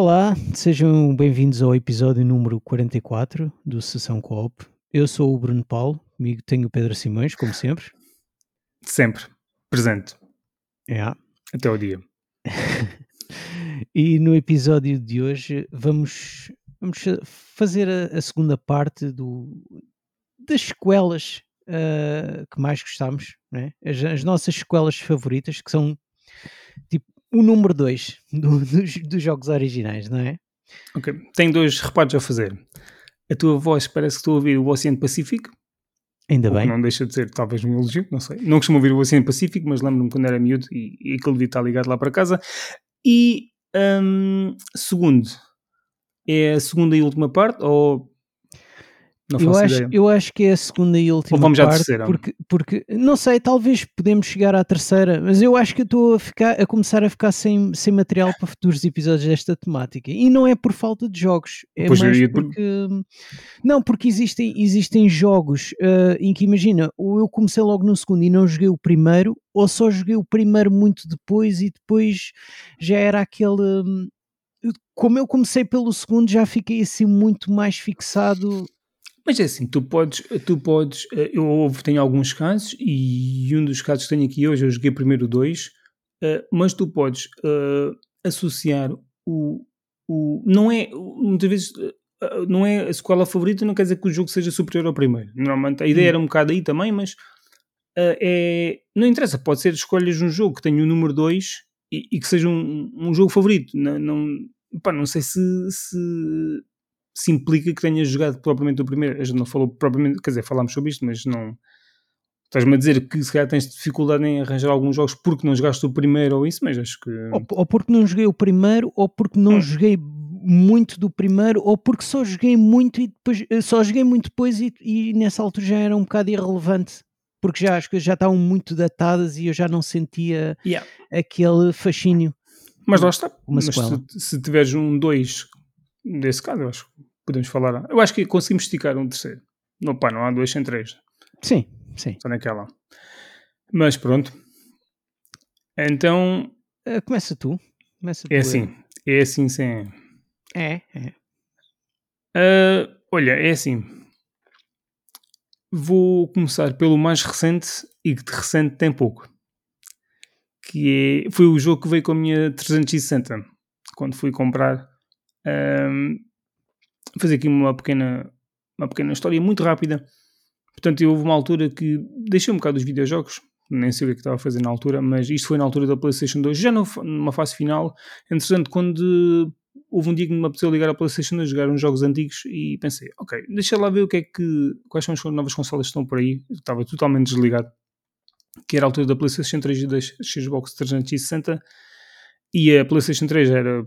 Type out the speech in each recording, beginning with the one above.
Olá, sejam bem-vindos ao episódio número 44 do Sessão Coop. Eu sou o Bruno Paulo, comigo tenho o Pedro Simões, como sempre. Sempre. Presente. É. Até o dia. e no episódio de hoje vamos, vamos fazer a, a segunda parte do, das sequelas uh, que mais gostamos, né? as, as nossas sequelas favoritas, que são tipo o número 2 do, dos, dos, jogos originais, não é? Ok. Tenho dois reparos a fazer. A tua voz parece que estou a ouvir o Oceano Pacífico. Ainda bem. Não deixa de ser talvez um elogio, não sei. Não costumo ouvir o Oceano Pacífico, mas lembro-me quando era miúdo e, e aquele estar ligado lá para casa. E um, segundo, é a segunda e última parte ou não eu, acho, ideia. eu acho que é a segunda e última Ou vamos parte, à terceira? Porque, porque, não sei, talvez podemos chegar à terceira, mas eu acho que estou a, ficar, a começar a ficar sem, sem material para futuros episódios desta temática. E não é por falta de jogos, é pois mais porque... Não, porque existem, existem jogos uh, em que, imagina, ou eu comecei logo no segundo e não joguei o primeiro, ou só joguei o primeiro muito depois e depois já era aquele... Hum, como eu comecei pelo segundo, já fiquei assim muito mais fixado mas é assim, tu podes, tu podes, eh, eu tenho alguns casos e um dos casos que tenho aqui hoje, eu joguei primeiro dois, eh, mas tu podes uh, associar o, o, não é, muitas vezes, não é a escola favorita, não quer dizer que o jogo seja superior ao primeiro. Normalmente a ideia hum. era um bocado aí também, mas uh, é, não interessa, pode ser escolhas um jogo que tenha o número 2 e, e, que seja um, um jogo favorito. Não, não, pá, não sei se, se se implica que tenhas jogado propriamente o primeiro. A gente não falou propriamente, quer dizer, falámos sobre isto, mas não. Estás-me a dizer que se calhar tens dificuldade em arranjar alguns jogos porque não jogaste o primeiro ou isso, mas acho que. Ou, ou porque não joguei o primeiro, ou porque não hum. joguei muito do primeiro, ou porque só joguei muito e depois eh, só joguei muito depois e, e nessa altura já era um bocado irrelevante porque já as coisas já estavam muito datadas e eu já não sentia yeah. aquele fascínio. Mas lá está. Mas se, se, tiveres um 2 desse caso, eu acho que podemos falar. Eu acho que conseguimos esticar um terceiro. Não, pá, não há dois sem três. Sim, sim. Só naquela. Mas pronto. Então. Uh, começa tu. Começa é tu, assim. É assim sem. É, é. Uh, olha, é assim. Vou começar pelo mais recente e que de recente tem pouco. Que é, foi o jogo que veio com a minha 360 quando fui comprar. Um, fazer aqui uma pequena, uma pequena história muito rápida. Portanto, houve uma altura que deixei um bocado os videojogos, nem sei o que, estava a fazer na altura, mas isto foi na altura da PlayStation 2, já numa fase final. Entretanto, quando houve um dia que me apeteceu ligar a PlayStation 2, jogar uns jogos antigos e pensei, ok, deixa lá ver o que é que, quais são as novas consolas que estão por aí. Eu estava totalmente desligado, que era a altura da PlayStation 3 e da Xbox 360, e a PlayStation 3 era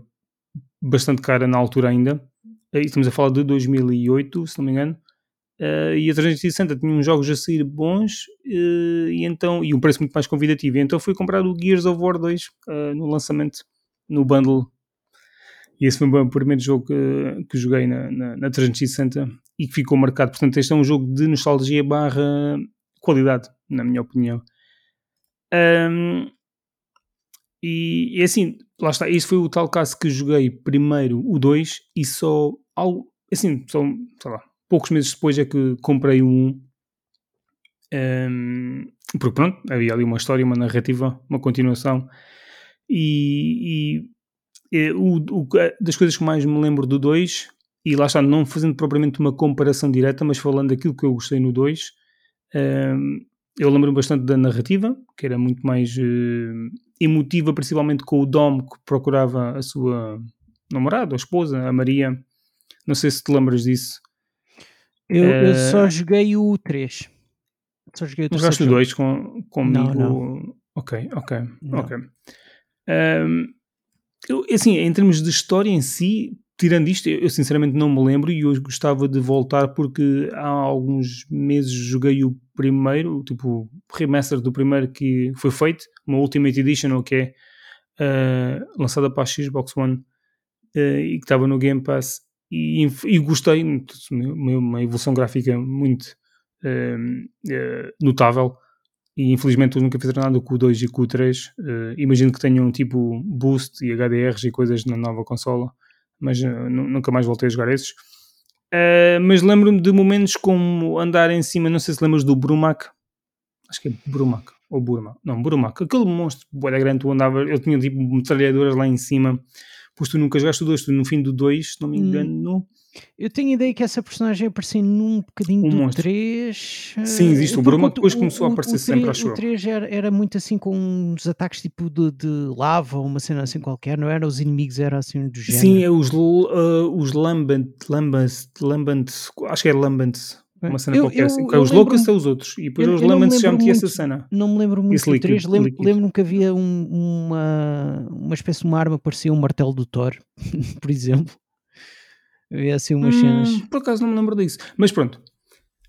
bastante cara na altura ainda, estamos a falar de 2008, se não me engano, uh, e a 360 tinha uns jogos a sair bons uh, e, então, e um preço muito mais convidativo. E então fui comprar o Gears of War 2 uh, eh, no lançamento, no bundle. E esse foi o primeiro jogo que, que joguei na, na, na 360 e que ficou marcado. Portanto, este é um jogo de nostalgia barra qualidade, na minha opinião. Um, e, e assim, lá está, isso foi o tal caso que joguei primeiro o 2 e só algo, assim, são, sei lá, poucos meses depois é que comprei 1. Um, porque pronto, havia ali uma história, uma narrativa, uma continuação. E, e, e o, o, das coisas que mais me lembro do 2, e lá está, não fazendo propriamente uma comparação direta, mas falando daquilo que eu gostei no 2, um, eu lembro-me bastante da narrativa, que era muito mais uh, emotiva, principalmente com o Dom que procurava a sua namorada, a esposa, a Maria, não sei se te lembras disso. Eu, eu só joguei o 3. Só joguei o 3. Jogaste o 2 com, comigo? Não, não. Ok, ok, não. ok. Um, eu, assim, em termos de história em si, tirando isto, eu, eu sinceramente não me lembro e hoje gostava de voltar porque há alguns meses joguei o primeiro, tipo, o remaster do primeiro que foi feito, uma Ultimate Edition, que é uh, lançada para a Xbox One uh, e que estava no Game Pass e, e gostei, uma evolução gráfica muito uh, notável. E infelizmente eu nunca fiz nada com o 2 e com o 3 uh, imagino que tenham tipo boost e HDRs e coisas na nova consola mas uh, nunca mais voltei a jogar esses. Uh, mas lembro-me de momentos como andar em cima, não sei se lembras do Brumac, acho que é Brumac, ou Burma, não, Brumac, aquele monstro boa grande, tu andava, eu tinha tipo metralhadoras lá em cima, pois tu nunca jogaste o 2, tu no fim do 2, se não me hum. engano, hum. Eu tenho ideia que essa personagem apareceu num bocadinho um do monstro. 3. Sim, existe. O Bruma depois começou o, a aparecer o 3, sempre, acho O 3 era, era, muito assim com uns ataques tipo de, de lava ou uma cena assim qualquer, não era? Os inimigos eram assim do género. Sim, é os, uh, os Lambant, Lambant, Lambant, acho que é Lambant. Uma cena eu, qualquer eu, assim. Eu os loucos são os outros. E depois eu, os Lambant já meti essa cena. Não me lembro muito do 3. Lembro-me lembro que havia um, uma, uma espécie de uma arma que parecia um martelo do Thor, por exemplo. Havia assim umas hum, cenas. Por acaso não me lembro disso. Mas pronto.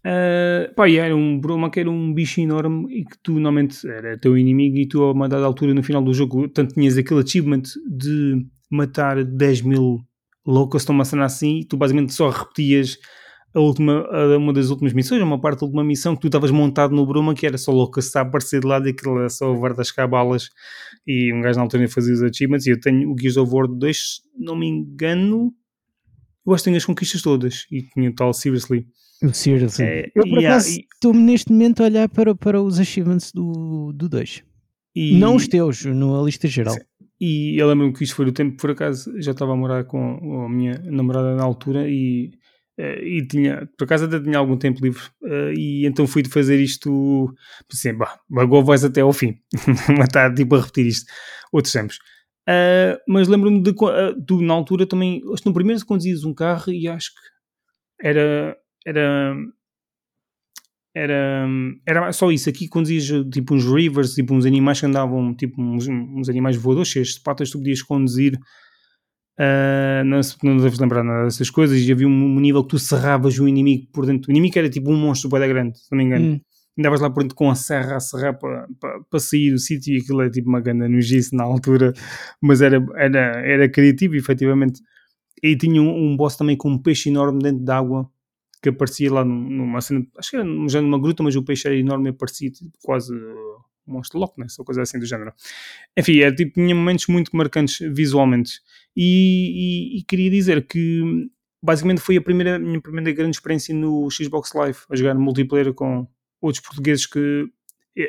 Uh, pá, era um Broma que era um bicho enorme e que tu normalmente era teu inimigo e tu a uma dada altura no final do jogo tanto tinhas aquele achievement de matar 10 mil loucos uma cena assim e tu basicamente só repetias a última, a uma das últimas missões, uma parte da última missão que tu estavas montado no Bruma que era só loucos a aparecer de lado e aquilo era só verdascar balas e um gajo na altura fazia os achievements e eu tenho o Gears of War 2, não me engano eu acho que tenho as conquistas todas e tinha o tal Seriously. Seriously. É, eu por acaso estou-me neste momento a olhar para, para os achievements do 2. Do e, não os teus, na lista geral. E eu lembro-me que isto foi o tempo, por acaso, já estava a morar com a minha namorada na altura e, e tinha, por acaso até tinha algum tempo livre eh, e então fui de fazer isto, assim, bah, agora vais até ao fim, matar, tipo a repetir isto, outros tempos. Uh, mas lembro-me de tu na altura também, acho que no primeiro conduzias um carro e acho que era era era, era só isso, aqui conduzias tipo uns rivers, tipo uns animais que andavam, tipo uns, uns animais voadores cheios de patas, tu podias conduzir uh, não, não deves lembrar nada dessas coisas e havia um, um, nível que tu serravas o inimigo por dentro, o inimigo era tipo um monstro bem grande, se não me engano. Hum. Andavas lá por dentro com a serra a serrar para, para, para sair do sítio e aquilo é tipo uma ganda nojice na altura, mas era, era, era criativo efetivamente. E tinha um, um boss também com um peixe enorme dentro d'água que aparecia lá numa cena, acho que era já numa gruta, mas o peixe era enorme e aparecia tipo, quase monstro Loch Ness ou coisa assim do género. Enfim, era, tipo, tinha momentos muito marcantes visualmente. E, e, e, queria dizer que basicamente foi a primeira, minha primeira grande experiência no Xbox Live, a jogar multiplayer com, outros portugueses que é,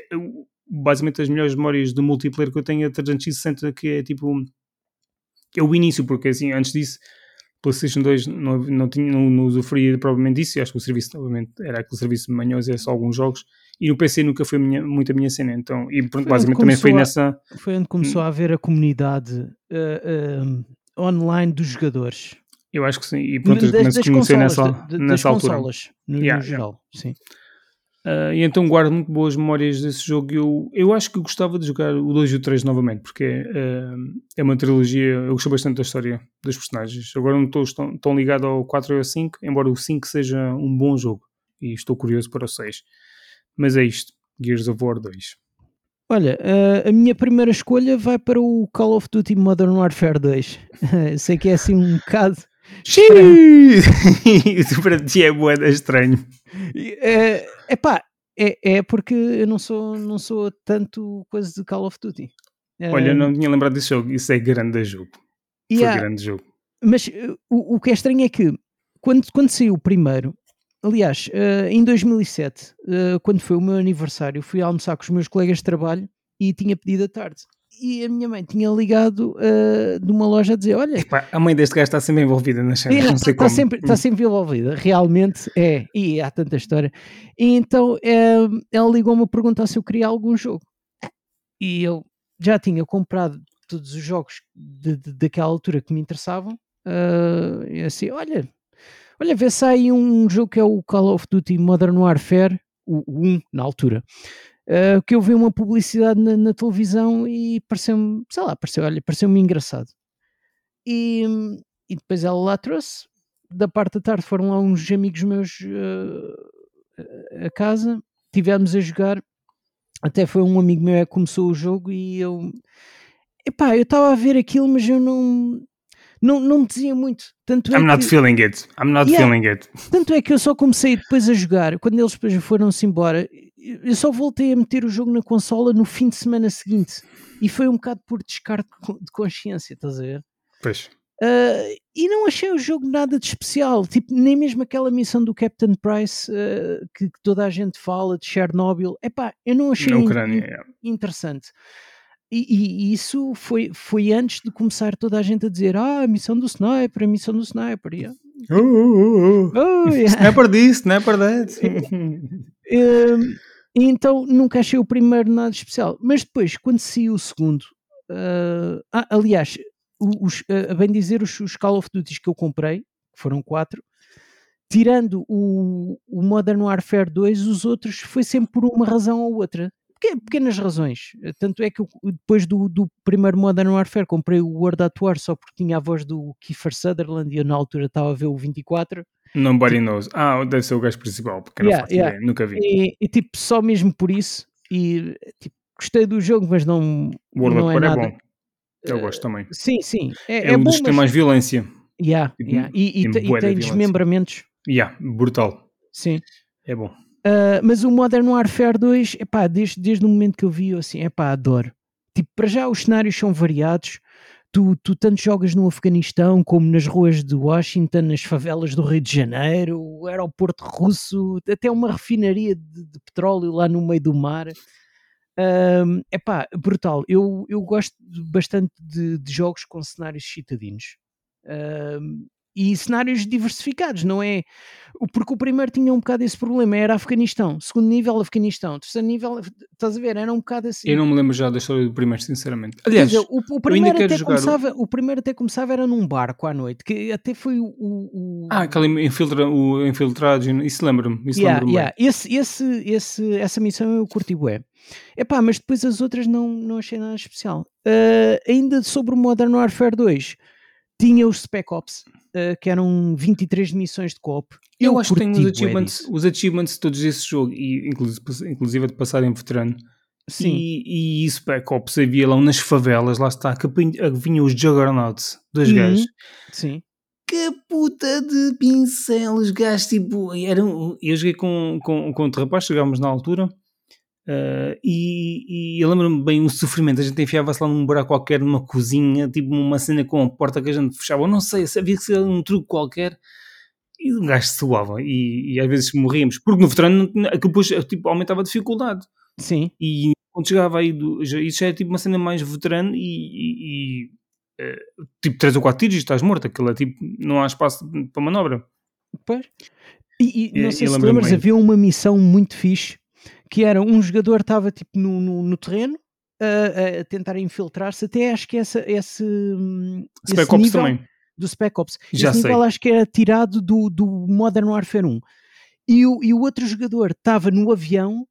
basicamente as melhores memórias do multiplayer que eu tenho é 360 que é tipo é o início, porque assim, antes disso PlayStation 2 não, não, tinha, não, não usufruía provavelmente disso, acho que o serviço obviamente era aquele serviço de manhãs, era só alguns jogos e no PC nunca foi minha, muito a minha cena, então, e pronto, basicamente também foi a, nessa... Foi onde começou a haver a comunidade uh, uh, online dos jogadores. Eu acho que sim, e pronto, das, das comecei nessa, de, nessa das altura. Consolas, no, yeah, no geral, yeah. sim. Uh, e então guardo muito boas memórias desse jogo. Eu, eu acho que gostava de jogar o 2 e o 3 novamente, porque uh, é uma trilogia. Eu gostei bastante da história dos personagens. Agora não estou tão, tão ligado ao 4 ou ao 5, embora o 5 seja um bom jogo e estou curioso para o 6. Mas é isto: Gears of War 2. Olha, uh, a minha primeira escolha vai para o Call of Duty Modern Warfare 2. Sei que é assim um bocado. Para ti é boeda estranho. É, epá, é, é porque eu não sou, não sou tanto coisa de Call of Duty. Olha, eu não tinha lembrado desse jogo. Isso é grande jogo. Yeah, Foi grande jogo. Mas o, o que é estranho é que quando, quando saiu o primeiro, aliás, uh, em 2007, uh, quando foi o meu aniversário, fui almoçar com os meus colegas de trabalho e tinha pedido a tarde e a minha mãe tinha ligado uh, de uma loja a dizer: Olha, Epá, a mãe deste gajo está sempre envolvida nas cenas, é, não sei está, como. Sempre, está sempre envolvida, realmente é, e há tanta história. E então ela ligou-me a perguntar se eu queria algum jogo. E eu já tinha comprado todos os jogos de, de, daquela altura que me interessavam. Uh, e assim: Olha, olha, vê se aí um jogo que é o Call of Duty Modern Warfare, o 1 na altura uh, que eu vi uma publicidade na, na televisão e pareceu-me, sei lá, pareceu, olha, pareceu-me engraçado. E, e depois ela lá trouxe, da parte da tarde foram lá uns amigos meus uh, a casa, tivemos a jogar, até foi um amigo meu que começou o jogo e eu, epá, eu estava a ver aquilo, mas eu não, não, não me dizia muito. Tanto é I'm que, not feeling it. I'm not yeah, feeling it. Tanto é que eu só comecei depois a jogar, quando eles depois foram-se embora, eu só voltei a meter o jogo na consola no fim de semana seguinte e foi um bocado por descarte de consciência, estás a ver? Pois. Uh, e não achei o jogo nada de especial, tipo, nem mesmo aquela missão do Captain Price uh, que, que, toda a gente fala de Chernobyl, epá, eu não achei in, é. interessante. E, e, isso foi, foi antes de começar toda a gente a dizer: Ah, a missão do sniper, a missão do sniper. Yeah. Uh, uh, uh. Oh, yeah. Sniper disso, sniper that. um, então nunca achei o primeiro nada especial. Mas depois, quando saiu o segundo, uh, ah, aliás, os, uh, a bem dizer, os, os Call of Duty que eu comprei, que foram quatro, tirando o, o Modern Warfare 2, os outros foi sempre por uma razão ou outra pequenas razões. Tanto é que eu, depois do, do, primeiro Modern Warfare comprei o World at War só porque tinha a voz do Kiefer Sutherland e eu na altura estava a ver o 24. Nobody tipo, knows. Ah, deve ser o gajo principal, porque yeah, yeah. nunca vi. E, e, tipo, só mesmo por isso. E tipo, gostei do jogo, mas não. O World não at é War é, é bom. Eu gosto também. Sim, sim. É, é, é um bom, dos que tem mais violência. Yeah, yeah. E, e, e tem desmembramentos. Yeah, brutal. Sim. É bom. Uh, mas o Modern Warfare 2, epá, desde, desde o momento que eu vi, eu assim, epá, adoro. Tipo, para já os cenários são variados. Tu, tu tanto jogas no Afeganistão como nas ruas de Washington, nas favelas do Rio de Janeiro, o aeroporto russo, até uma refinaria de, de petróleo lá no meio do mar. É uh, pá, brutal. Eu, eu gosto bastante de, de jogos com cenários citadinos. Uh, e cenários diversificados, não é? Porque o primeiro tinha um bocado esse problema, era Afeganistão, segundo nível Afeganistão, terceiro nível, estás a ver, era um bocado assim. Eu não me lembro já da história do primeiro, sinceramente. Aliás, dizer, o, o, primeiro até começava, o... o... primeiro até começava era num barco à noite, que até foi o... o... Ah, aquele infiltra, o infiltrado, isso lembra-me, isso yeah, lembra yeah. Esse, esse, esse, essa missão eu curti bué. Epá, mas depois as outras não, não achei nada especial. Uh, ainda sobre o Modern Warfare 2, tinha os Spec Ops, uh, que eram 23 missões de coop. Eu, eu acho que tenho os achievements, os achievements todos desse jogo, e inclusive, inclusive de passar em veterano. Sim. E, e isso, Spec Ops, havia lá nas favelas, lá está, que vinham os Juggernauts dos uhum. gajos. Sim. Que puta de pincel, os gajos, tipo, eram, eu joguei com, com, com outro rapaz, chegámos na altura, Uh, e, e, eu lembro-me bem o sofrimento. A gente enfiava-se lá num buraco qualquer, numa cozinha, tipo uma cena com a porta que a gente fechava. Eu não sei, havia que ser um truque qualquer. E um gajo suava. E, e às vezes morríamos. Porque no veterano aquilo depois tipo, aumentava a dificuldade. Sim. E quando chegava aí, do, já, isso já é tipo uma cena mais veterano e, e uh, tipo 3 ou 4 tiros e estás morto. Aquilo é tipo, não há espaço para manobra. Pois. E, e não sei se lembras, havia uma missão muito fixe que era um jogador estava tipo no, no, no terreno a, a, tentar infiltrar-se, até acho que essa, esse, hum, Spec esse Ops também. do Spec Ops, Já esse sei. nível acho que era tirado do, do Modern Warfare 1 e o, e o outro jogador estava no avião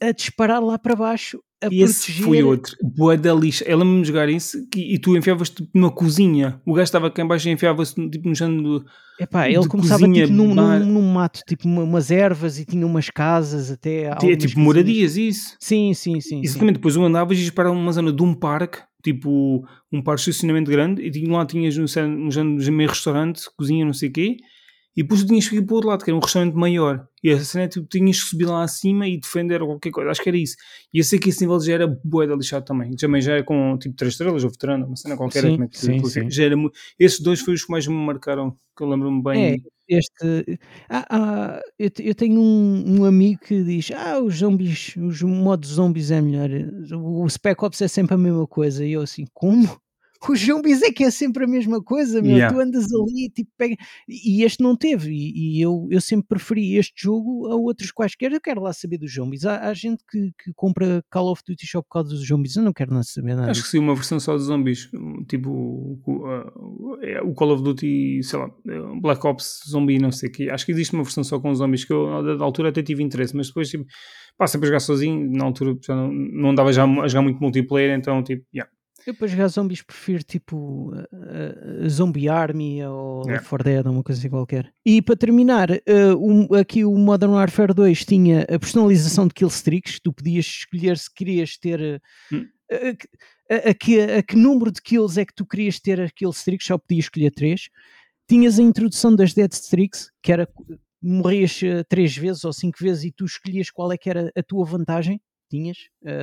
a disparar lá para baixo a e esse foi outro, boa da lixa. Ela me jogar isso e, e tu enfiavas-te tipo, numa cozinha. O gajo estava cá em baixo e enfiava-se tipo, no chão Epá, ele começava cozinha, tipo, num, num, num, mato, tipo umas ervas e tinha umas casas até. É tipo moradias, isso. Sim, sim, sim. Exatamente. Depois um andavas e disparava uma zona de um parque, tipo um parque de estacionamento grande, e lá tinhas um, um, um meio restaurante, cozinha, não sei o quê e depois tu tinhas que ir para o outro lado, que era um restaurante maior. E a cena é tipo, tinhas que subir lá acima e defender qualquer coisa. Acho que era isso. E eu sei que esse nível já era bué da lixado também. Também já era com tipo 3 estrelas ou veterano, uma cena qualquer. Sim, é que sim, sim. Já era, esses dois foram os que mais me marcaram, que eu lembro-me bem. É, este... Ah, ah, eu, eu, tenho um, um, amigo que diz, ah, os zombies, os modos zombies é melhor. O Spec Ops é sempre a mesma coisa. E eu assim, como? Os zombies é que é sempre a mesma coisa, meu. Yeah. Tu andas ali tipo, pega... e este não teve, e, e, eu, eu sempre preferi este jogo a outros quaisquer. Eu quero lá saber dos zombies. Há, há gente que, que, compra Call of Duty só por causa dos zombies, eu não quero lá saber nada. Acho que sim, uma versão só de zombies, tipo o, é, o Call of Duty, sei lá, Black Ops Zombie, não sei o que. Acho que existe uma versão só com zombies que eu, da altura até tive interesse, mas depois tipo, pá, sempre a jogar sozinho, na altura já não, não andava já a jogar muito multiplayer, então tipo, yeah eu para jogar zombies prefiro tipo uh, uh, Zombie Army ou yeah. Left 4 Dead ou uma coisa assim qualquer. E para terminar, uh, um, aqui o Modern Warfare 2 tinha a personalização de killstreaks, tu podias escolher se querias ter hum. a, a, que, a, que, número de kills é que tu querias ter a killstreaks, só podias escolher 3. Tinhas a introdução das dead streaks, que era morrias 3 vezes ou 5 vezes e tu escolhias qual é que era a tua vantagem tinhas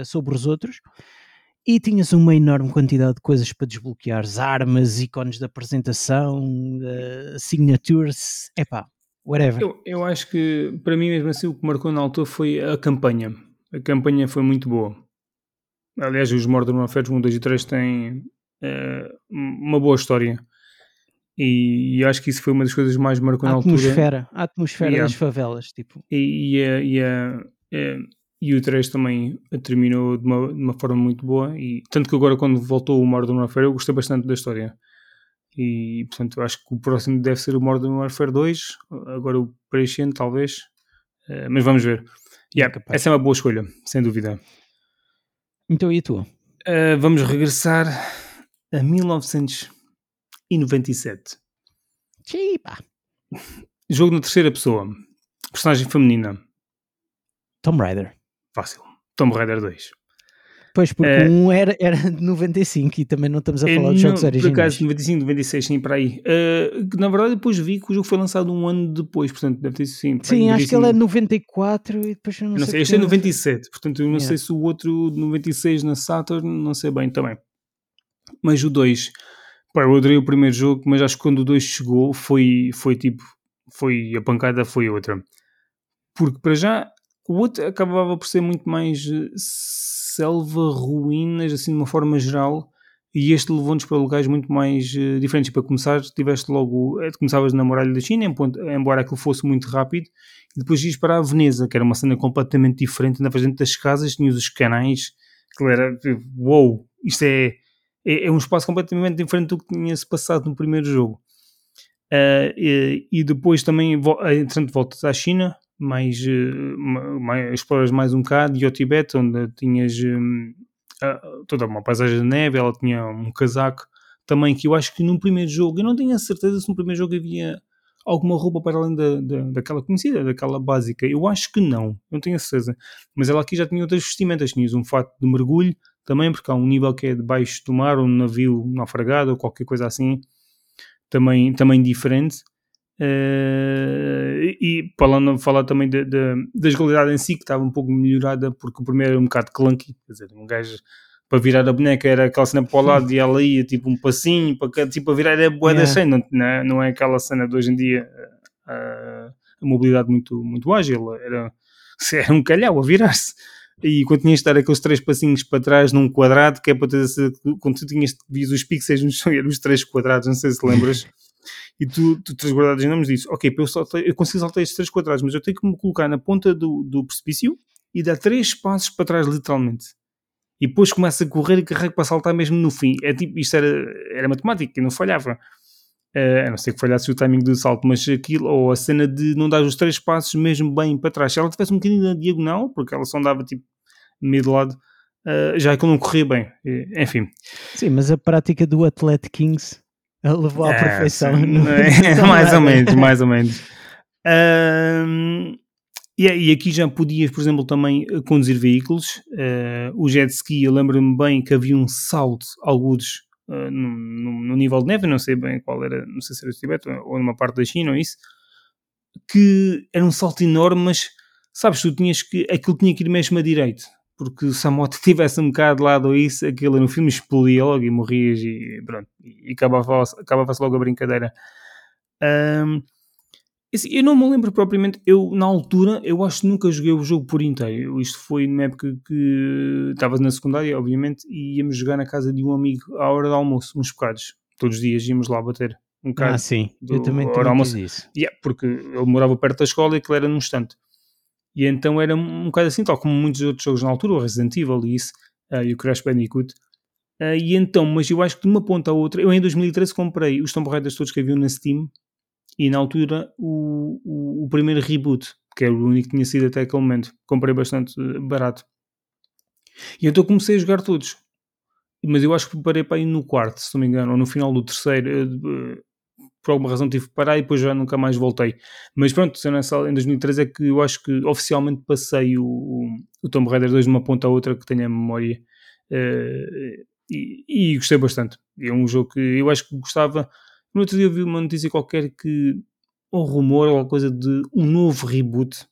sobre os outros e tinhas uma enorme quantidade de coisas para desbloquear, armas, ícones de apresentação, uh, signatures, epá, whatever. Eu, eu acho que, para mim mesmo assim, o que marcou na altura foi a campanha. A campanha foi muito boa. Aliás, os Modern Warfare 1, 2 e 3 têm uh, uma boa história. E, e, acho que isso foi uma das coisas mais marcou na altura. A atmosfera yeah. das favelas, tipo. E, e, e, e, e o 3 também terminou de uma, de uma, forma muito boa. E, tanto que agora, quando voltou o Modern Warfare, eu gostei bastante da história. E, portanto, acho que o próximo deve ser o Modern Warfare 2. Agora o Precision, talvez. Uh, mas vamos ver. Yeah, essa é uma boa escolha, sem dúvida. Então, e a tua? Uh, vamos regressar a 1997. Chipa! Jogo na terceira pessoa. Personagem feminina. Tomb Raider. Fácil. Tomb Raider 2. Pois, porque uh, um era, era de 95 e também não estamos a falar dos jogos originais. Por acaso, 95, 96, sim, para aí. Uh, na verdade, depois vi que o jogo foi lançado um ano depois, portanto, deve ter sido sim. Sim, acho que ele é 94 e depois eu não, não sei. Este é 97, portanto, eu não yeah. sei se o outro 96 na Saturn, não sei bem também. Mas o 2, pá, eu adorei o primeiro jogo, mas acho que quando o 2 chegou foi, foi tipo, foi a pancada foi outra. Porque para já o outro acabava por ser muito mais eh, selva, ruínas, assim de uma forma geral, e este levou-nos para lugares muito mais uh, diferentes. Para começar, tiveste logo, uh, começavas na muralha da China, embora aquilo fosse muito rápido, e depois ias para a Veneza, que era uma cena completamente diferente, na frente das casas, tinhas os canais, que era, uou, wow, isto é, é, é, um espaço completamente diferente do que tinha-se passado no primeiro jogo. Uh, e, e, depois também, entretanto, voltas à China, mais, eh, mais exploras mais um bocado, e ao Tibete, onde tinhas um, toda uma paisagem de neve, ela tinha um casaco também que eu acho que no primeiro jogo, eu não tenho a certeza se no primeiro jogo havia alguma roupa para além da, da, daquela conhecida, daquela básica. Eu acho que não, não tenho a certeza. Mas ela aqui já tinha outras vestimentas, tinhas um fato de mergulho também, porque há um nível que é debaixo do mar, um navio naufragado, ou qualquer coisa assim, também, também diferente. Uh, e falando, falar também de, de, da jogabilidade em si, que estava um pouco melhorada, porque o primeiro era um bocado clunky, quer dizer, um gajo para virar a boneca era aquela cena para o lado e ela ia tipo um passinho, para, tipo, a virar era boa yeah. da cena, não é, não é aquela cena de hoje em dia a, a, a mobilidade muito, muito ágil, era, era um calhau a virar-se. E quando tinhas de dar aqueles três passinhos para trás num quadrado, que é para ter, quando tu tinhas visto os pixels no chão, eram os três quadrados, não sei se lembras e tu, tu tens guardado os nomes disso. Ok, eu, saltei, eu consigo saltar estes três quadrados, mas eu tenho que me colocar na ponta do, do precipício e dar três passos para trás, literalmente. E depois começa a correr e carrego para saltar mesmo no fim. É tipo, isto era, era matemática, não falhava. Uh, a não ser que falhasse o timing do salto, mas aquilo, ou a cena de não dar os três passos mesmo bem para trás. Se ela tivesse um bocadinho na diagonal, porque ela só andava tipo meio de lado, uh, já é que não corria bem. Enfim. Sim, mas a prática do Athletic Kings levou à é, perfeição. É? mais ou menos, mais ou menos. Um, e, e, aqui já podias, por exemplo, também eh, conduzir veículos. Uh, o jet ski, eu lembro-me bem que havia um salto, alguns, uh, no, no, nível de neve, não sei bem qual era, não sei se era o Tibete ou numa parte da China ou isso, que era um salto enorme, mas sabes, tu tinhas que, aquilo tinha que ir mesmo a direito porque se a moto tivesse um bocado de lado ou isso, aquilo no filme explodia logo e morrias e pronto, e acabava-se acabava logo a brincadeira. Um, assim, eu não me lembro propriamente, eu na altura, eu acho que nunca joguei o jogo por inteiro. Isto foi numa época que estava na secundária, obviamente, e íamos jogar na casa de um amigo à hora do almoço, uns bocados. Todos os dias íamos lá bater um bocado. Ah, sim, eu também tenho isso. Yeah, porque ele morava perto da escola e aquilo era num instante. E então era um bocado assim, tal como muitos outros jogos na altura, o Resident Evil e isso, uh, e o Crash Bandicoot. Uh, e então, mas eu acho que de uma ponta à outra, eu em 2013 comprei os Tomb Raiders todos que haviam na Steam, e na altura o, o, o, primeiro reboot, que era o único que tinha sido até aquele momento, comprei bastante eh, barato. E então comecei a jogar todos. Mas eu acho que parei para ir no quarto, se não me engano, ou no final do terceiro por alguma razão tive que parar e depois já nunca mais voltei. Mas pronto, nessa, em 2013 é que eu acho que oficialmente passei o, o Tomb Raider 2 de uma ponta a outra que tenho a memória uh, e, e, gostei bastante. É um jogo que eu acho que gostava. No outro dia eu vi uma notícia qualquer que, um rumor ou coisa de um novo reboot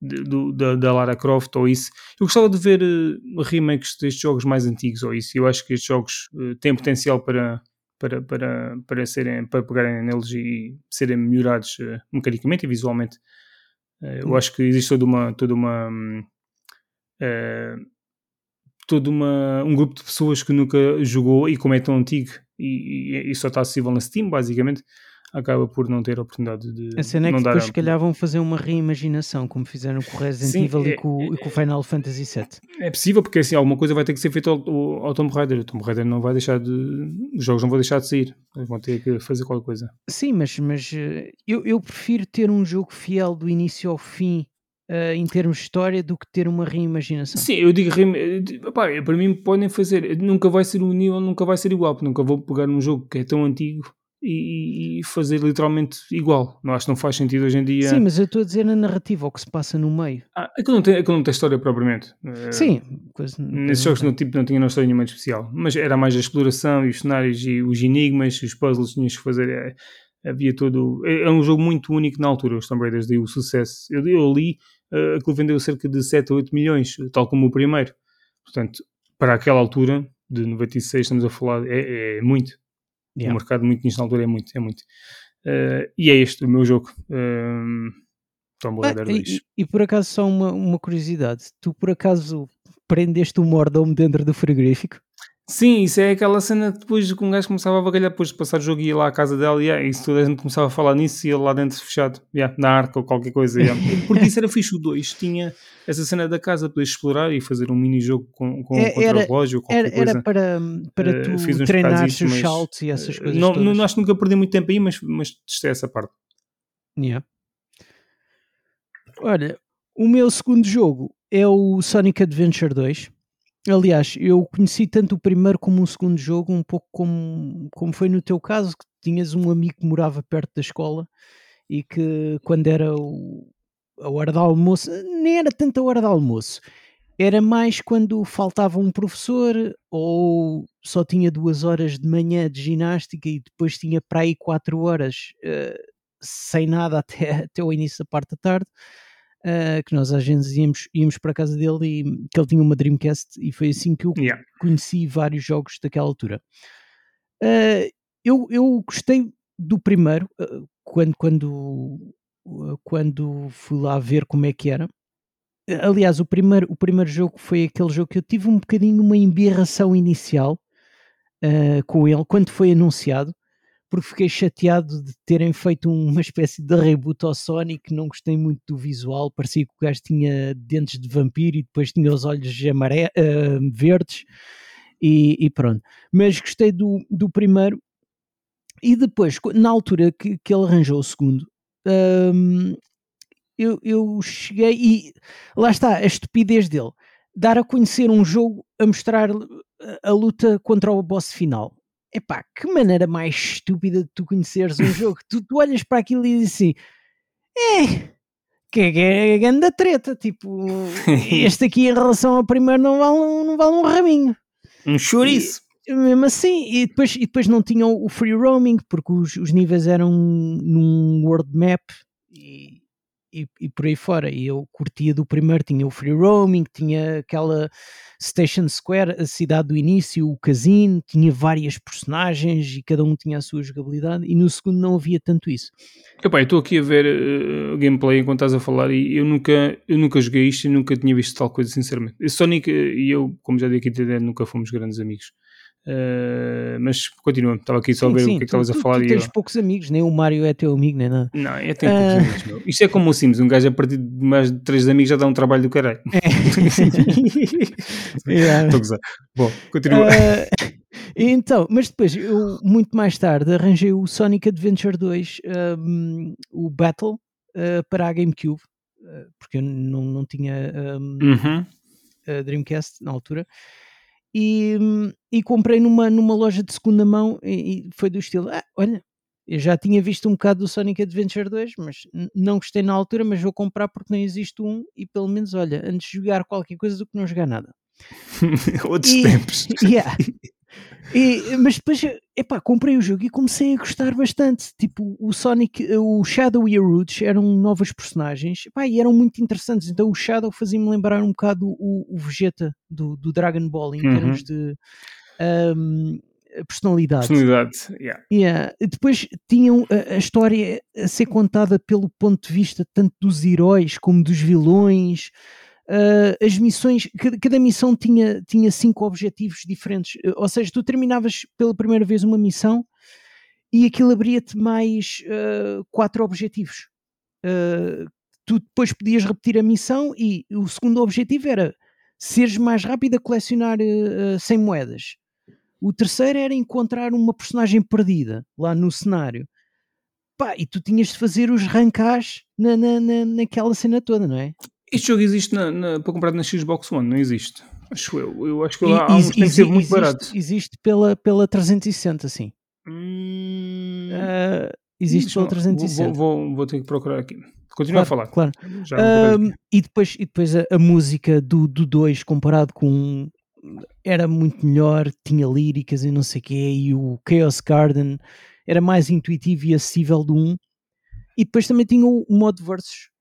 do, da, da, Lara Croft ou isso. Eu gostava de ver uh, remakes destes jogos mais antigos ou isso. Eu acho que estes jogos uh, têm potencial para, para, para, para, serem, para pegarem neles e serem melhorados uh, mecanicamente e visualmente. eu hum. acho que existe toda uma. Toda uma todo uma, um grupo de pessoas que nunca jogou e como é tão antigo e, e, e só está acessível na Steam, basicamente, acaba por não ter a oportunidade de. A cena é que depois, se calhar, vão fazer uma reimaginação, como fizeram com o Resident Evil é, e, com, é, e com o Final Fantasy VII. É possível, porque assim, alguma coisa vai ter que ser feita ao, ao, ao Tomb Raider. O Tomb Raider não vai deixar de. Os jogos não vão deixar de sair. Eles vão ter que fazer qualquer coisa. Sim, mas, mas eh, eu, eu prefiro ter um jogo fiel do início ao fim. Uh, em termos de história do que ter uma reimaginação. Sim, eu digo, pá, para mim podem fazer, nunca vai ser um nível, nunca vai ser igual, porque nunca vou pegar um jogo que é tão antigo e, e, fazer literalmente igual. Não acho que não faz sentido hoje em dia. Sim, mas eu estou a dizer na narrativa, o que se passa no meio. Ah, aquilo não tem, aquilo não tem história propriamente. Eh, Sim. Coisa, Nesses jogos não, tipo, não tinha uma história nenhuma especial, mas era mais a exploração e os cenários e os enigmas, os puzzles que tinhas que fazer. É, havia todo. É, é, um jogo muito único na altura, os Tomb Raiders, daí o sucesso. Eu, eu li, uh, aquilo vendeu cerca de 7 ou 8 milhões, tal como o primeiro. Portanto, para aquela altura, de 96, estamos a falar, é, é muito. Yeah. O mercado muito nisto na altura é muito, é muito. Uh, e é este o meu jogo. Uh, Tomb Raider ah, 2. E, e, por acaso, só uma, uma curiosidade: tu por acaso prendeste o mordomo dentro do frigorífico? Sim, isso é aquela cena depois que um gajo começava a vagalhar depois de passar o jogo e ia lá à casa dela e yeah, isso toda a gente começava a falar nisso e ele lá dentro fechado, yeah, na arca ou qualquer coisa. Yeah. Porque isso era fixe, o 2 tinha essa cena da casa, poder explorar e fazer um mini-jogo com, com é, era, relógio ou qualquer era, coisa. Era para, para uh, tu treinar os saltos e essas coisas não, todas. não, acho que nunca perdi muito tempo aí, mas, mas testei essa parte. Yeah. Olha, o meu segundo jogo é o Sonic Adventure 2 Aliás, eu conheci tanto o primeiro como o segundo jogo, um pouco como, como foi no teu caso, que tinhas um amigo que morava perto da escola e que quando era o, a hora de almoço, nem era tanto a hora de almoço, era mais quando faltava um professor ou só tinha duas horas de manhã de ginástica e depois tinha para aí quatro horas uh, sem nada até, até o início da parte da tarde uh, que nós às vezes íamos, íamos para a casa dele e que ele tinha uma Dreamcast e foi assim que eu yeah. conheci vários jogos daquela altura. Uh, eu, eu gostei do primeiro, uh, quando, quando, quando fui lá ver como é que era. Aliás, o primeiro, o primeiro jogo foi aquele jogo que eu tive um bocadinho uma embirração inicial com ele, quando foi anunciado, porque fiquei chateado de terem feito uma espécie de reboot ao Sonic, não gostei muito do visual, parecia que o gajo tinha dentes de vampiro e depois tinha os olhos amare uh, verdes e, e, pronto. Mas gostei do, do primeiro e depois, na altura que, que ele arranjou o segundo, um, eu, eu cheguei e lá está a estupidez dele. Dar a conhecer um jogo a mostrar a luta contra o boss final epá, que maneira mais estúpida de tu conheceres um jogo. Tu, tu olhas para aquilo e dizes assim, é, que é, é grande treta, tipo, este aqui em relação ao primeiro não vale, não vale um raminho. Um chouriço. E, mesmo assim, e depois, e depois não tinham o free roaming, porque os, os níveis eram num world map e, e, e, por aí fora. E eu curtia do primeiro, tinha o free roaming, tinha aquela Station Square, a cidade do início, o casino, tinha várias personagens e cada um tinha a sua jogabilidade, e no segundo não havia tanto isso. Epá, eu estou aqui a ver uh, gameplay enquanto estás a falar e eu nunca, eu nunca joguei isto e nunca tinha visto tal coisa, sinceramente. Sonic e eu, como já disse aqui, nunca fomos grandes amigos. Uh, mas continua, estava aqui só a ver sim, o que é que estavas a falar. Tu, tens eu... poucos amigos, nem o Mário é teu amigo, nem nada. Não, eu tenho uh... poucos amigos. Meu. Isto é como o Sims, um gajo a partir de mais de três amigos já dá um trabalho do caralho. É. Estou a gozar. Bom, continua. Uh, então, mas depois, eu muito mais tarde arranjei o Sonic Adventure 2, um, o Battle, para a GameCube, porque eu não, não tinha um, uhum. Dreamcast na altura e, e comprei numa, numa loja de segunda mão e, e foi do estilo, ah, olha, eu já tinha visto um bocado do Sonic Adventure 2, mas não gostei na altura, mas vou comprar porque não existe um e pelo menos, olha, antes de jogar qualquer coisa do que não jogar nada. Outros e, tempos. Yeah. E, mas depois, epá, comprei o jogo e comecei a gostar bastante. Tipo, o Sonic, o Shadow e a Rouge eram novos personagens epá, e eram muito interessantes. Então o Shadow fazia-me lembrar um bocado o, o Vegeta do, do Dragon Ball em uhum. termos de um, personalidade. Personalidade, yeah. yeah. Depois tinham a, a, história a ser contada pelo ponto de vista tanto dos heróis como dos vilões. Uh, as missões, cada, cada, missão tinha, tinha cinco objetivos diferentes, uh, ou seja, tu terminavas pela primeira vez uma missão e aquilo abria-te mais uh, quatro objetivos. tu depois podias repetir a missão e o segundo objetivo era seres mais rápido a colecionar uh, 100 moedas. O terceiro era encontrar uma personagem perdida lá no cenário. Pá, e tu tinhas de fazer os rancás na, na, na, naquela cena toda, não é? Este jogo existe na, na, para comprar na Xbox One, não existe? Acho eu. Eu acho que lá há uns tempos muito existe, barato. Existe pela, pela 360, sim. Hum... Uh, existe pela 360. Vou, vou, vou, ter que procurar aqui. Continua claro, a falar. Claro. Um, e depois, e depois a, a música do 2 comparado com era muito melhor, tinha líricas e não sei o quê, e o Chaos Garden era mais intuitivo e acessível do 1. E depois também tinha o, o modo versus.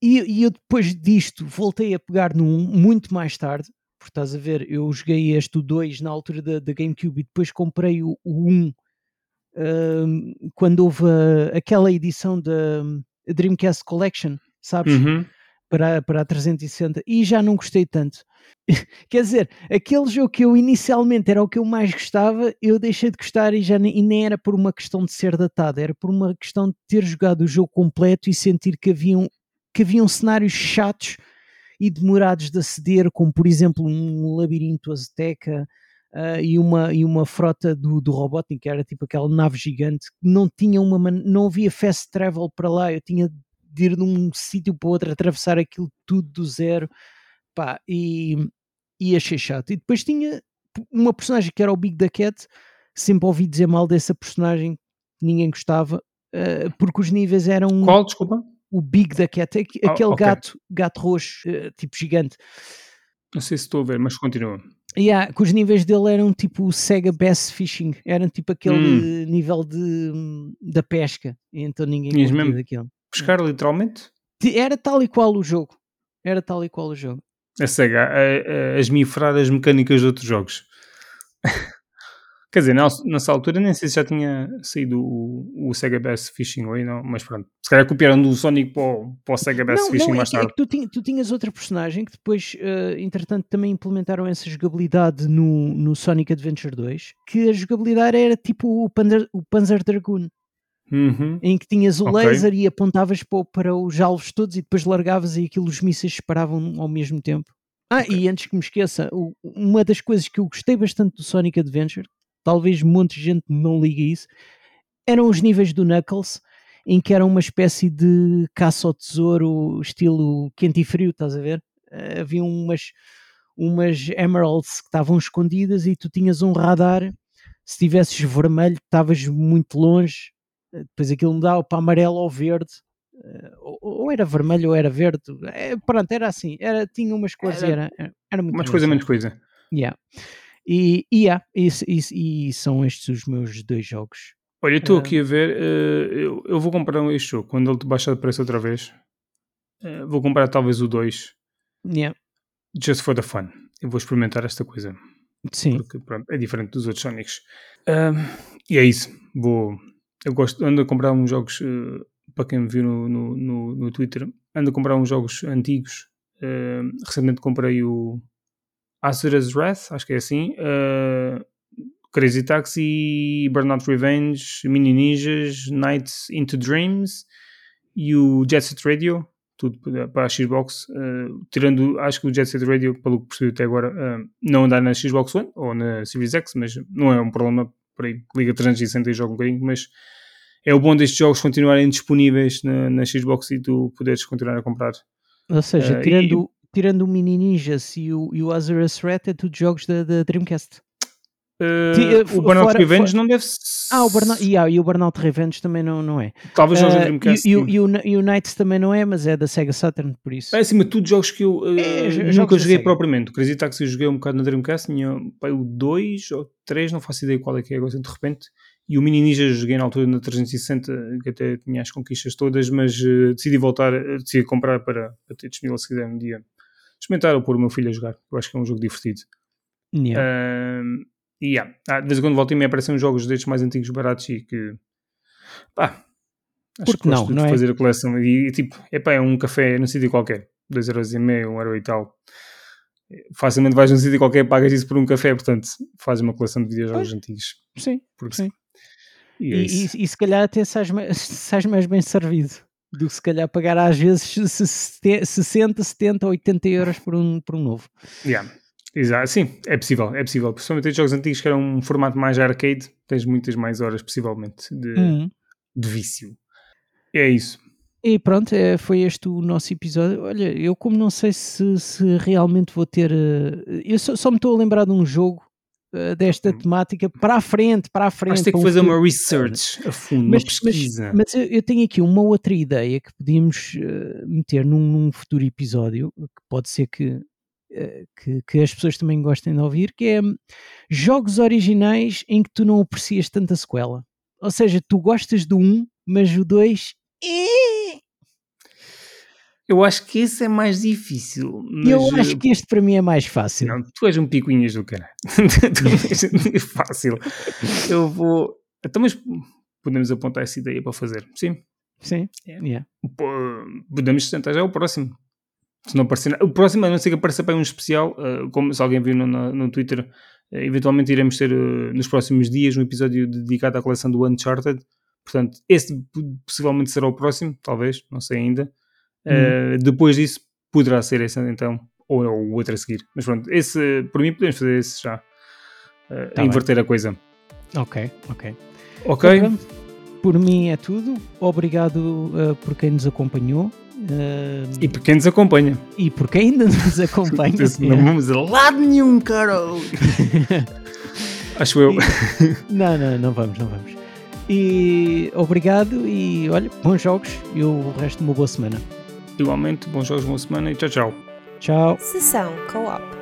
E, e, eu depois disto voltei a pegar no 1 muito mais tarde, porque estás a ver, eu joguei este o 2 na altura da, da GameCube e depois comprei o, o 1 uh, quando houve a, aquela edição da Dreamcast Collection, sabes? Uhum. Para, para a 360 e já não gostei tanto. Quer dizer, aquele jogo que eu inicialmente era o que eu mais gostava, eu deixei de gostar e, já nem, e nem era por uma questão de ser datado, era por uma questão de ter jogado o jogo completo e sentir que haviam, que haviam cenários chatos e demorados de aceder, como por exemplo um labirinto azteca uh, e, uma, e uma frota do, do Robotnik, que era tipo aquela nave gigante, não tinha uma não havia fast travel para lá, eu tinha de ir de um sítio para outro, atravessar aquilo tudo do zero. Pá, e, e achei chato. E depois tinha uma personagem que era o Big da Cat, sempre ouvi dizer mal dessa personagem, ninguém gostava, uh, porque os níveis eram. Qual, desculpa? O Big da Cat, oh, aquele okay. gato, gato roxo, uh, tipo gigante. Não sei se estou a ver, mas continua. Yeah, que os níveis dele eram tipo o Sega Bass Fishing, eram tipo aquele hum. nível de, da pesca, então ninguém curtia daquilo. Pescar literalmente? Era tal e qual o jogo. Era tal e qual o jogo. A SEGA a, a as mecânicas de outros jogos. Quer dizer, nessa altura nem sei se já tinha saído o, o Sega Bass Fishing aí, não, mas pronto. Se calhar copiaram do Sonic para o, para o Sega Bass não, Fishing não, mais é, tarde. É que tu, tu, tinhas outra personagem que depois, uh, entretanto, também implementaram essa jogabilidade no, no Sonic Adventure 2, que a jogabilidade era tipo o Panzer, o Panzer Dragoon. Uhum. Em que tinhas o okay. laser e apontavas para, para os alvos todos e depois largavas e aquilo os mísseis separavam ao mesmo tempo. Ah, okay. e antes que me esqueça, uma das coisas que eu gostei bastante do Sonic Adventure, talvez um monte de gente não ligue isso, eram os níveis do Knuckles, em que era uma espécie de caça ao tesouro, estilo quente e frio, estás a ver? Uh, havia umas, umas emeralds que estavam escondidas e tu tinhas um radar. Se tivesses vermelho, estavas muito longe, depois aquilo mudava para amarelo ou verde, eh, ou, era vermelho ou era verde, é, pronto, era assim, era, tinha umas cores era, e era, era muito Mais coisa, menos coisa. Yeah. E, e, yeah, e, e, e, são estes os meus dois jogos. Olha, eu estou aqui a ver, uh, eu, eu, vou comprar este jogo quando ele baixar de preço outra vez. Uh, vou comprar talvez o 2. Yeah. Just for the fun. Eu vou experimentar esta coisa. Sim. Porque pronto, é diferente dos outros Sonics. e é isso. Vou, eu gosto, ando a comprar uns jogos, uh, para quem me viu no, no, no, no, Twitter, ando a comprar uns jogos antigos. Recentemente comprei o Asura's Wrath, acho que é assim, uh, Crazy Taxi, Burnout Revenge, Mini Ninjas, Nights into Dreams e o Jet Set Radio, tudo para a Xbox. Uh, tirando, acho que o Jet Set Radio, pelo que percebi até agora, uh, não andar na Xbox One ou na Series X, mas não é um problema por aí, Liga 360 e joga um bocadinho, mas é o bom destes jogos continuarem disponíveis na, na Xbox e tu poderes continuar a comprar. Ou seja, tirando, e, tirando o Mini Ninjas e o, e o Azure Threat, é tudo jogos da, da Dreamcast. Uh, o Burnout Revenge não deve Ah, o Burnout, yeah, e o Burnout Revenge também não, não é. Talvez jogos uh, da Dreamcast. E, e, e, o, e o Knights também não é, mas é da Sega Saturn, por isso. É acima de tudo jogos que eu uh, é, nunca joguei propriamente. O Crazy Taxi eu joguei um bocado na Dreamcast, tinha pai, o 2 ou 3, não faço ideia qual é que é agora de repente. E o Mini Ninja joguei na altura na 360, que até tinha as conquistas todas, mas uh, decidi voltar, decidi comprar para, para ter disponível se quiser um dia experimentar ou pôr o meu filho a jogar. Eu acho que é um jogo divertido. Yeah. E yeah, ah, de vez em quando volta e me aparecem uns jogos destes mais antigos baratos e que pá, acho Porque que não, não de é? fazer a coleção e, e tipo, epá, é um café num sítio qualquer, 2,5€, 1€ e tal. Facilmente vais num sítio qualquer pagas isso por um café, portanto fazes uma coleção de videojogos antigos. Sim, Porque, sim. E, é e, e, e, se calhar até sais mais, sais mais bem servido do que se calhar pagar às vezes 60, 70, 80 euros por um, por um novo. Yeah. Exato, sim, é possível, é possível. Principalmente jogos antigos que eram um formato mais arcade, tens muitas mais horas, possivelmente, de, uhum. de vício. É isso. E pronto, é, foi este o nosso episódio. Olha, eu como não sei se, se realmente vou ter. Eh, eu só, só, me estou a lembrar de um jogo desta hum. temática para a frente, para a frente. Mas ter que fazer uma research a fundo, mas, uma pesquisa. Mas, mas eu, eu, tenho aqui uma outra ideia que podíamos uh, meter num, num, futuro episódio, que pode ser que eh, que, que, as pessoas também gostem de ouvir, que é jogos originais em que tu não aprecias tanta sequela. Ou seja, tu gostas do 1, mas o 2. Eu acho que esse é mais difícil. Eu acho que este para mim é mais fácil. Não, tu és um picuinhas do cara. tu és fácil. Eu vou. Então, mas podemos apontar essa ideia para fazer. Sim. Sim. Yeah. Podemos tentar já o próximo. Se não aparecer O próximo, a não ser que apareça para um especial, uh, como se alguém viu no, no, no Twitter, uh, eventualmente iremos ter uh, nos próximos dias um episódio dedicado à coleção do Uncharted. Portanto, esse possivelmente será o próximo, talvez, não sei ainda. Hum. Depois disso, poderá ser esse então, ou, ou o outro a seguir. Mas pronto, esse, por mim, podemos fazer esse já. Tá inverter bem. a coisa. Ok, ok. Ok. Então, por mim é tudo. Obrigado por quem nos acompanhou. Uh, e por quem nos acompanha. E por quem ainda nos acompanha. não vamos a lado nenhum, Carol. Acho eu. E, não, não, não vamos, não vamos. E obrigado e olha, bons jogos e o resto de uma boa semana. Igualmente, bons jogos, boa semana e tchau, tchau. Tchau. Sessão Co-op.